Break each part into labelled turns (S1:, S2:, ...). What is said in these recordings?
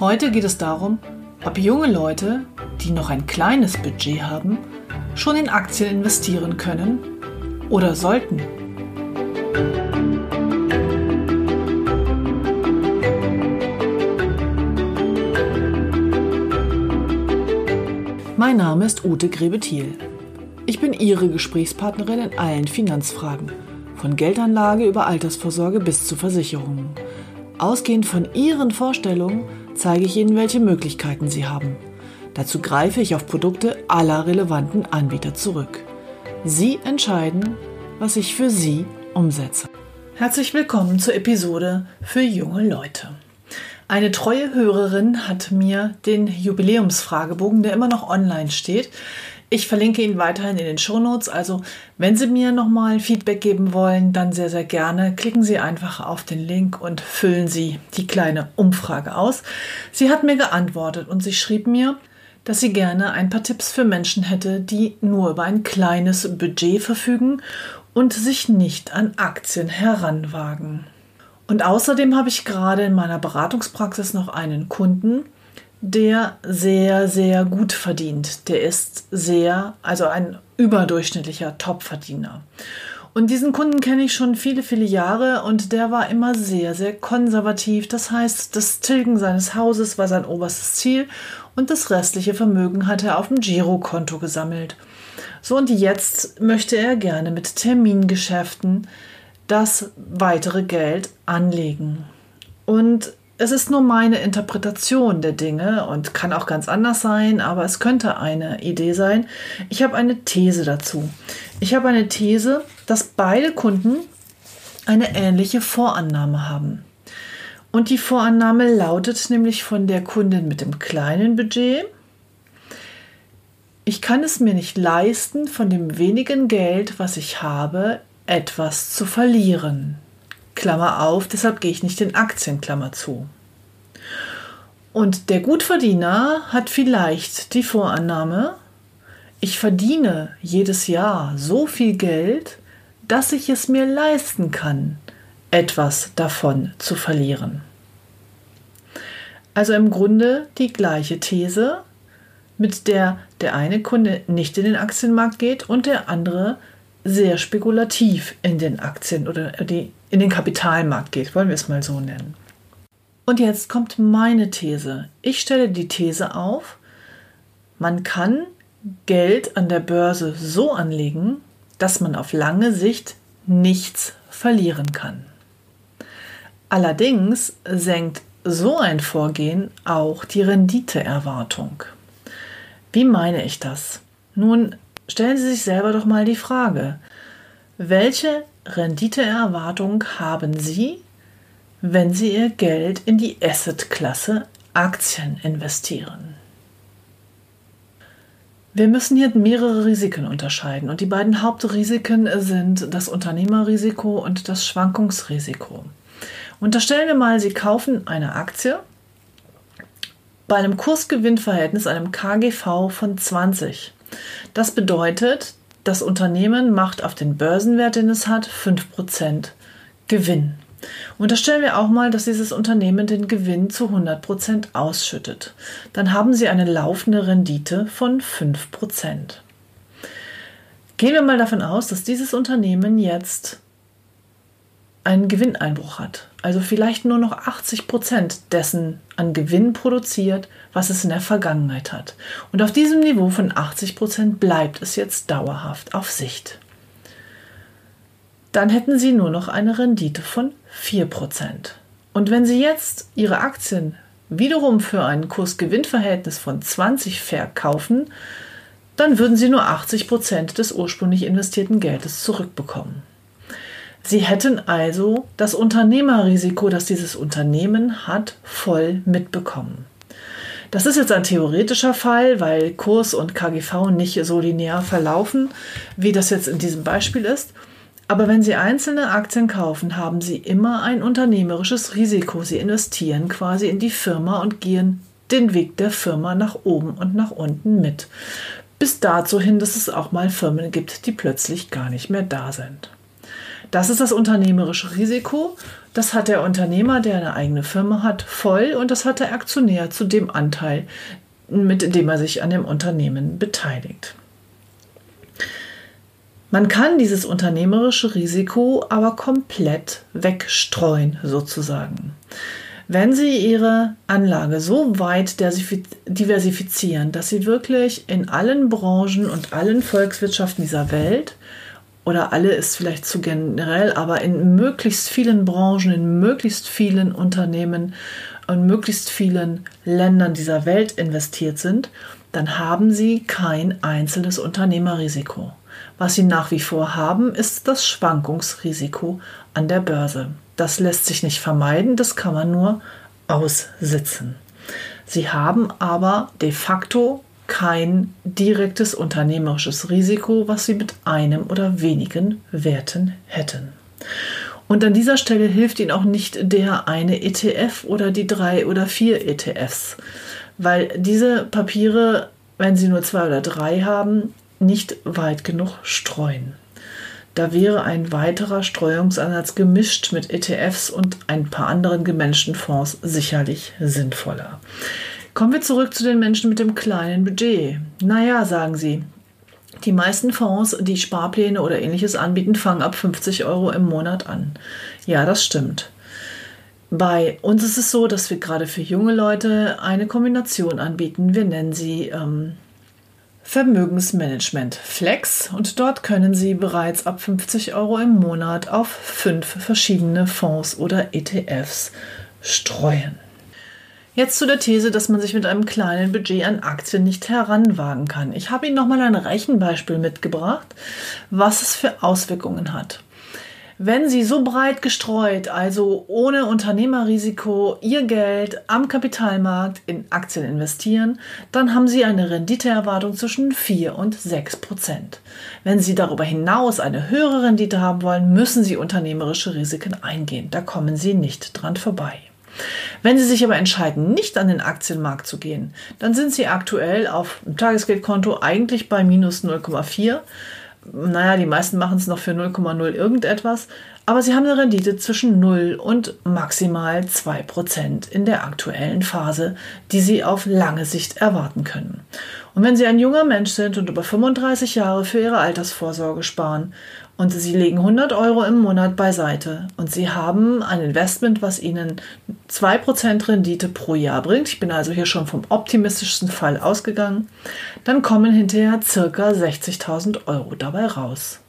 S1: Heute geht es darum, ob junge Leute, die noch ein kleines Budget haben, schon in Aktien investieren können oder sollten. Mein Name ist Ute Grebethiel. Ich bin Ihre Gesprächspartnerin in allen Finanzfragen, von Geldanlage über Altersvorsorge bis zu Versicherungen. Ausgehend von Ihren Vorstellungen zeige ich Ihnen, welche Möglichkeiten Sie haben. Dazu greife ich auf Produkte aller relevanten Anbieter zurück. Sie entscheiden, was ich für Sie umsetze. Herzlich willkommen zur Episode für junge Leute. Eine treue Hörerin hat mir den Jubiläumsfragebogen, der immer noch online steht. Ich verlinke ihn weiterhin in den Shownotes. Also, wenn Sie mir nochmal Feedback geben wollen, dann sehr, sehr gerne. Klicken Sie einfach auf den Link und füllen Sie die kleine Umfrage aus. Sie hat mir geantwortet und sie schrieb mir, dass sie gerne ein paar Tipps für Menschen hätte, die nur über ein kleines Budget verfügen und sich nicht an Aktien heranwagen. Und außerdem habe ich gerade in meiner Beratungspraxis noch einen Kunden, der sehr, sehr gut verdient. Der ist sehr, also ein überdurchschnittlicher Topverdiener. Und diesen Kunden kenne ich schon viele, viele Jahre und der war immer sehr, sehr konservativ. Das heißt, das Tilgen seines Hauses war sein oberstes Ziel und das restliche Vermögen hat er auf dem Girokonto gesammelt. So und jetzt möchte er gerne mit Termingeschäften das weitere Geld anlegen. Und es ist nur meine Interpretation der Dinge und kann auch ganz anders sein, aber es könnte eine Idee sein. Ich habe eine These dazu. Ich habe eine These, dass beide Kunden eine ähnliche Vorannahme haben. Und die Vorannahme lautet nämlich von der Kundin mit dem kleinen Budget, ich kann es mir nicht leisten, von dem wenigen Geld, was ich habe, etwas zu verlieren. Klammer auf, deshalb gehe ich nicht in Aktien, Klammer zu. Und der Gutverdiener hat vielleicht die Vorannahme, ich verdiene jedes Jahr so viel Geld, dass ich es mir leisten kann, etwas davon zu verlieren. Also im Grunde die gleiche These, mit der der eine Kunde nicht in den Aktienmarkt geht und der andere sehr spekulativ in den Aktien oder in den Kapitalmarkt geht, wollen wir es mal so nennen. Und jetzt kommt meine These. Ich stelle die These auf, man kann Geld an der Börse so anlegen, dass man auf lange Sicht nichts verlieren kann. Allerdings senkt so ein Vorgehen auch die Renditeerwartung. Wie meine ich das? Nun, stellen Sie sich selber doch mal die Frage, welche Renditeerwartung haben Sie, wenn Sie Ihr Geld in die Assetklasse Aktien investieren? Wir müssen hier mehrere Risiken unterscheiden und die beiden Hauptrisiken sind das Unternehmerrisiko und das Schwankungsrisiko. Unterstellen wir mal, Sie kaufen eine Aktie bei einem Kursgewinnverhältnis, einem KGV von 20. Das bedeutet, das Unternehmen macht auf den Börsenwert, den es hat, 5% Gewinn. Unterstellen wir auch mal, dass dieses Unternehmen den Gewinn zu 100% ausschüttet. Dann haben Sie eine laufende Rendite von 5%. Gehen wir mal davon aus, dass dieses Unternehmen jetzt einen Gewinneinbruch hat. Also vielleicht nur noch 80 Prozent dessen an Gewinn produziert, was es in der Vergangenheit hat. Und auf diesem Niveau von 80 Prozent bleibt es jetzt dauerhaft auf Sicht. Dann hätten Sie nur noch eine Rendite von 4 Prozent. Und wenn Sie jetzt Ihre Aktien wiederum für ein Kurs-Gewinn-Verhältnis von 20 verkaufen, dann würden Sie nur 80 Prozent des ursprünglich investierten Geldes zurückbekommen. Sie hätten also das Unternehmerrisiko, das dieses Unternehmen hat, voll mitbekommen. Das ist jetzt ein theoretischer Fall, weil Kurs und KGV nicht so linear verlaufen, wie das jetzt in diesem Beispiel ist. Aber wenn Sie einzelne Aktien kaufen, haben Sie immer ein unternehmerisches Risiko. Sie investieren quasi in die Firma und gehen den Weg der Firma nach oben und nach unten mit. Bis dazu hin, dass es auch mal Firmen gibt, die plötzlich gar nicht mehr da sind. Das ist das unternehmerische Risiko. Das hat der Unternehmer, der eine eigene Firma hat, voll und das hat der Aktionär zu dem Anteil, mit dem er sich an dem Unternehmen beteiligt. Man kann dieses unternehmerische Risiko aber komplett wegstreuen, sozusagen. Wenn Sie Ihre Anlage so weit diversifizieren, dass Sie wirklich in allen Branchen und allen Volkswirtschaften dieser Welt oder alle ist vielleicht zu generell, aber in möglichst vielen Branchen, in möglichst vielen Unternehmen und möglichst vielen Ländern dieser Welt investiert sind, dann haben Sie kein einzelnes Unternehmerrisiko. Was sie nach wie vor haben, ist das Schwankungsrisiko an der Börse. Das lässt sich nicht vermeiden, das kann man nur aussitzen. Sie haben aber de facto kein direktes unternehmerisches Risiko, was sie mit einem oder wenigen Werten hätten. Und an dieser Stelle hilft Ihnen auch nicht der eine ETF oder die drei oder vier ETFs, weil diese Papiere, wenn Sie nur zwei oder drei haben, nicht weit genug streuen. Da wäre ein weiterer Streuungsansatz gemischt mit ETFs und ein paar anderen gemanagten Fonds sicherlich sinnvoller. Kommen wir zurück zu den Menschen mit dem kleinen Budget. Naja, sagen sie, die meisten Fonds, die Sparpläne oder ähnliches anbieten, fangen ab 50 Euro im Monat an. Ja, das stimmt. Bei uns ist es so, dass wir gerade für junge Leute eine Kombination anbieten. Wir nennen sie ähm, Vermögensmanagement Flex und dort können Sie bereits ab 50 Euro im Monat auf fünf verschiedene Fonds oder ETFs streuen. Jetzt zu der These, dass man sich mit einem kleinen Budget an Aktien nicht heranwagen kann. Ich habe Ihnen nochmal ein Rechenbeispiel mitgebracht, was es für Auswirkungen hat. Wenn Sie so breit gestreut, also ohne Unternehmerrisiko, Ihr Geld am Kapitalmarkt in Aktien investieren, dann haben Sie eine Renditeerwartung zwischen 4 und 6 Prozent. Wenn Sie darüber hinaus eine höhere Rendite haben wollen, müssen Sie unternehmerische Risiken eingehen. Da kommen Sie nicht dran vorbei. Wenn Sie sich aber entscheiden, nicht an den Aktienmarkt zu gehen, dann sind Sie aktuell auf dem Tagesgeldkonto eigentlich bei minus 0,4 naja, die meisten machen es noch für 0,0 irgendetwas, aber sie haben eine Rendite zwischen 0 und maximal 2% in der aktuellen Phase, die sie auf lange Sicht erwarten können. Und wenn Sie ein junger Mensch sind und über 35 Jahre für Ihre Altersvorsorge sparen und Sie legen 100 Euro im Monat beiseite und Sie haben ein Investment, was Ihnen 2% Rendite pro Jahr bringt, ich bin also hier schon vom optimistischsten Fall ausgegangen, dann kommen hinterher circa 60.000 Euro dabei raus.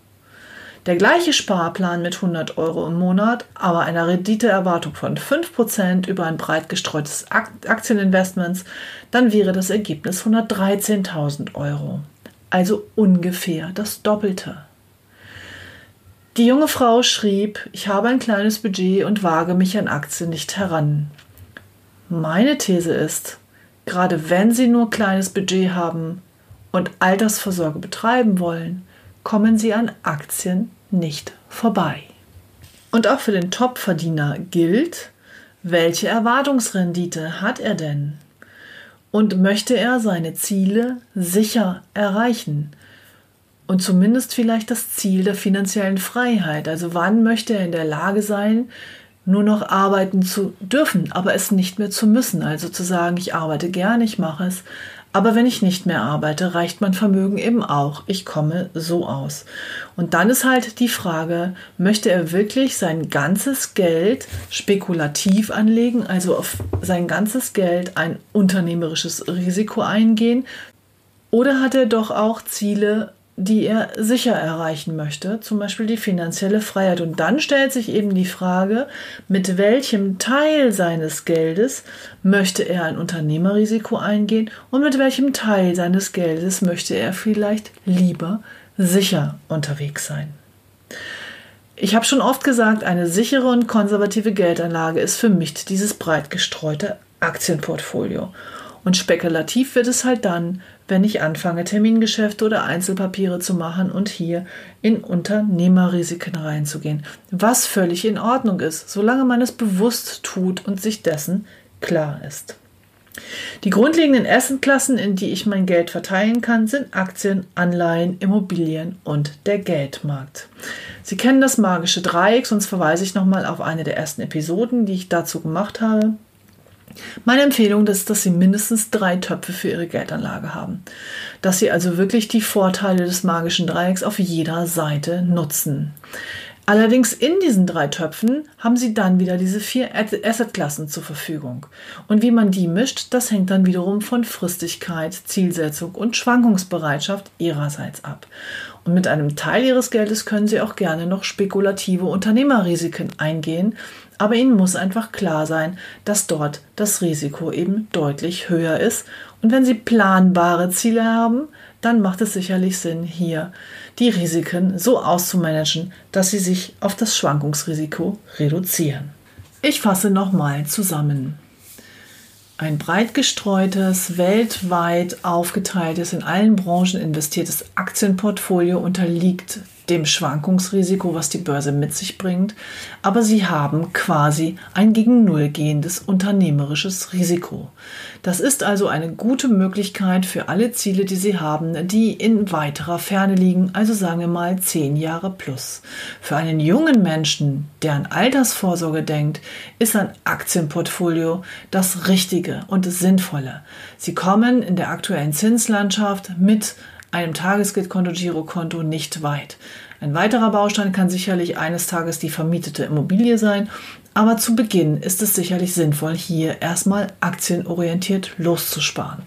S1: Der gleiche Sparplan mit 100 Euro im Monat, aber einer Renditeerwartung von 5% über ein breit gestreutes Aktieninvestments, dann wäre das Ergebnis 113.000 Euro. Also ungefähr das Doppelte. Die junge Frau schrieb, ich habe ein kleines Budget und wage mich an Aktien nicht heran. Meine These ist, gerade wenn Sie nur kleines Budget haben und Altersvorsorge betreiben wollen, kommen Sie an Aktien nicht vorbei. Und auch für den Topverdiener gilt, welche Erwartungsrendite hat er denn? Und möchte er seine Ziele sicher erreichen? Und zumindest vielleicht das Ziel der finanziellen Freiheit. Also wann möchte er in der Lage sein, nur noch arbeiten zu dürfen, aber es nicht mehr zu müssen. Also zu sagen, ich arbeite gern, ich mache es, aber wenn ich nicht mehr arbeite, reicht mein Vermögen eben auch. Ich komme so aus. Und dann ist halt die Frage, möchte er wirklich sein ganzes Geld spekulativ anlegen, also auf sein ganzes Geld ein unternehmerisches Risiko eingehen? Oder hat er doch auch Ziele, die er sicher erreichen möchte, zum Beispiel die finanzielle Freiheit. Und dann stellt sich eben die Frage, mit welchem Teil seines Geldes möchte er ein Unternehmerrisiko eingehen und mit welchem Teil seines Geldes möchte er vielleicht lieber sicher unterwegs sein. Ich habe schon oft gesagt, eine sichere und konservative Geldanlage ist für mich dieses breit gestreute Aktienportfolio. Und spekulativ wird es halt dann, wenn ich anfange, Termingeschäfte oder Einzelpapiere zu machen und hier in Unternehmerrisiken reinzugehen. Was völlig in Ordnung ist, solange man es bewusst tut und sich dessen klar ist. Die grundlegenden Assetklassen, in die ich mein Geld verteilen kann, sind Aktien, Anleihen, Immobilien und der Geldmarkt. Sie kennen das magische Dreieck, sonst verweise ich nochmal auf eine der ersten Episoden, die ich dazu gemacht habe. Meine Empfehlung ist, dass Sie mindestens drei Töpfe für Ihre Geldanlage haben. Dass Sie also wirklich die Vorteile des magischen Dreiecks auf jeder Seite nutzen. Allerdings in diesen drei Töpfen haben Sie dann wieder diese vier Assetklassen zur Verfügung. Und wie man die mischt, das hängt dann wiederum von Fristigkeit, Zielsetzung und Schwankungsbereitschaft Ihrerseits ab. Und mit einem Teil Ihres Geldes können Sie auch gerne noch spekulative Unternehmerrisiken eingehen, aber Ihnen muss einfach klar sein, dass dort das Risiko eben deutlich höher ist. Und wenn Sie planbare Ziele haben, dann macht es sicherlich Sinn, hier die Risiken so auszumanagen, dass sie sich auf das Schwankungsrisiko reduzieren. Ich fasse nochmal zusammen. Ein breit gestreutes, weltweit aufgeteiltes, in allen Branchen investiertes Aktienportfolio unterliegt dem Schwankungsrisiko, was die Börse mit sich bringt, aber sie haben quasi ein gegen Null gehendes unternehmerisches Risiko. Das ist also eine gute Möglichkeit für alle Ziele, die sie haben, die in weiterer Ferne liegen, also sagen wir mal zehn Jahre plus. Für einen jungen Menschen, der an Altersvorsorge denkt, ist ein Aktienportfolio das Richtige und das Sinnvolle. Sie kommen in der aktuellen Zinslandschaft mit einem Tagesgeldkonto, Girokonto nicht weit. Ein weiterer Baustein kann sicherlich eines Tages die vermietete Immobilie sein, aber zu Beginn ist es sicherlich sinnvoll, hier erstmal aktienorientiert loszusparen.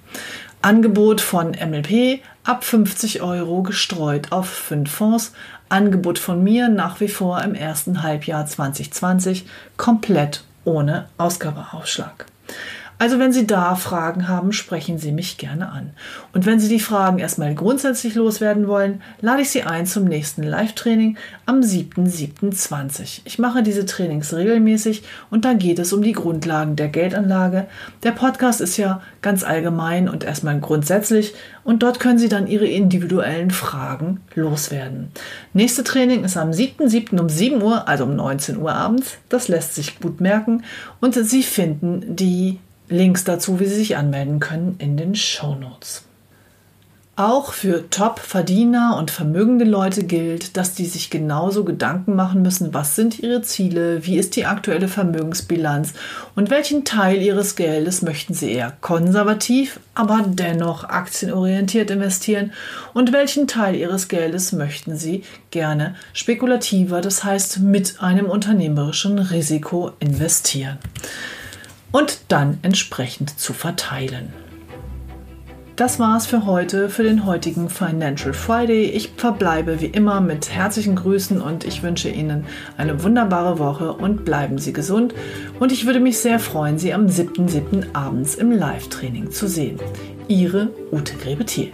S1: Angebot von MLP ab 50 Euro gestreut auf fünf Fonds. Angebot von mir nach wie vor im ersten Halbjahr 2020 komplett ohne Ausgabeaufschlag. Also wenn Sie da Fragen haben, sprechen Sie mich gerne an. Und wenn Sie die Fragen erstmal grundsätzlich loswerden wollen, lade ich Sie ein zum nächsten Live-Training am 7.7.20. Ich mache diese Trainings regelmäßig und da geht es um die Grundlagen der Geldanlage. Der Podcast ist ja ganz allgemein und erstmal grundsätzlich und dort können Sie dann Ihre individuellen Fragen loswerden. Nächste Training ist am 7.7. um 7 Uhr, also um 19 Uhr abends. Das lässt sich gut merken und Sie finden die Links dazu, wie Sie sich anmelden können, in den Show Notes. Auch für Top-Verdiener und vermögende Leute gilt, dass die sich genauso Gedanken machen müssen, was sind ihre Ziele, wie ist die aktuelle Vermögensbilanz und welchen Teil ihres Geldes möchten sie eher konservativ, aber dennoch aktienorientiert investieren und welchen Teil ihres Geldes möchten sie gerne spekulativer, das heißt mit einem unternehmerischen Risiko investieren und dann entsprechend zu verteilen. Das war's für heute, für den heutigen Financial Friday. Ich verbleibe wie immer mit herzlichen Grüßen und ich wünsche Ihnen eine wunderbare Woche und bleiben Sie gesund. Und ich würde mich sehr freuen, Sie am 7.7. abends im Live-Training zu sehen. Ihre Ute Grebethiel.